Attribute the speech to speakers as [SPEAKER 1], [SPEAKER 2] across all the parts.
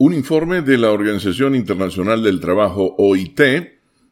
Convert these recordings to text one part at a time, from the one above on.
[SPEAKER 1] Un informe de la Organización Internacional del Trabajo, OIT,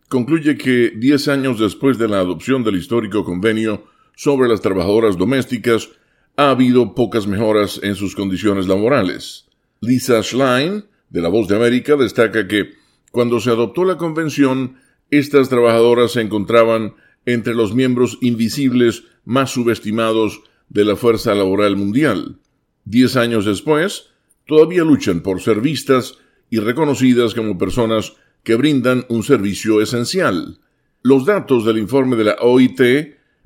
[SPEAKER 1] concluye que 10 años después de la adopción del histórico convenio sobre las trabajadoras domésticas, ha habido pocas mejoras en sus condiciones laborales. Lisa Schlein, de La Voz de América, destaca que cuando se adoptó la convención, estas trabajadoras se encontraban entre los miembros invisibles más subestimados de la fuerza laboral mundial. Diez años después, todavía luchan por ser vistas y reconocidas como personas que brindan un servicio esencial. Los datos del informe de la OIT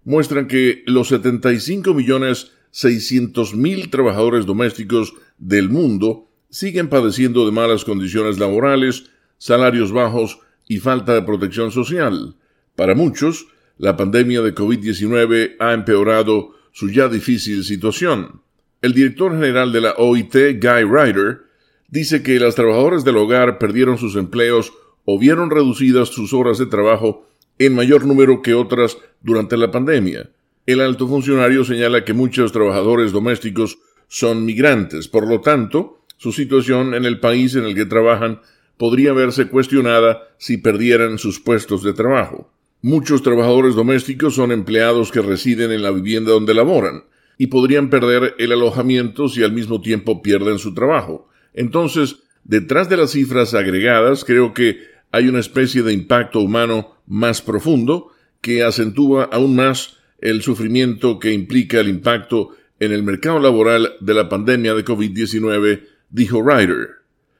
[SPEAKER 1] muestran que los 75 millones 600 mil trabajadores domésticos del mundo siguen padeciendo de malas condiciones laborales, salarios bajos y falta de protección social. Para muchos, la pandemia de COVID-19 ha empeorado su ya difícil situación. El director general de la OIT, Guy Ryder, dice que las trabajadoras del hogar perdieron sus empleos o vieron reducidas sus horas de trabajo en mayor número que otras durante la pandemia. El alto funcionario señala que muchos trabajadores domésticos son migrantes, por lo tanto, su situación en el país en el que trabajan podría verse cuestionada si perdieran sus puestos de trabajo. Muchos trabajadores domésticos son empleados que residen en la vivienda donde laboran y podrían perder el alojamiento si al mismo tiempo pierden su trabajo. Entonces, detrás de las cifras agregadas, creo que hay una especie de impacto humano más profundo que acentúa aún más el sufrimiento que implica el impacto en el mercado laboral de la pandemia de COVID-19, dijo Ryder.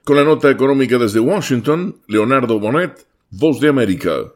[SPEAKER 1] Con la nota económica desde Washington, Leonardo Bonet, Voz de América.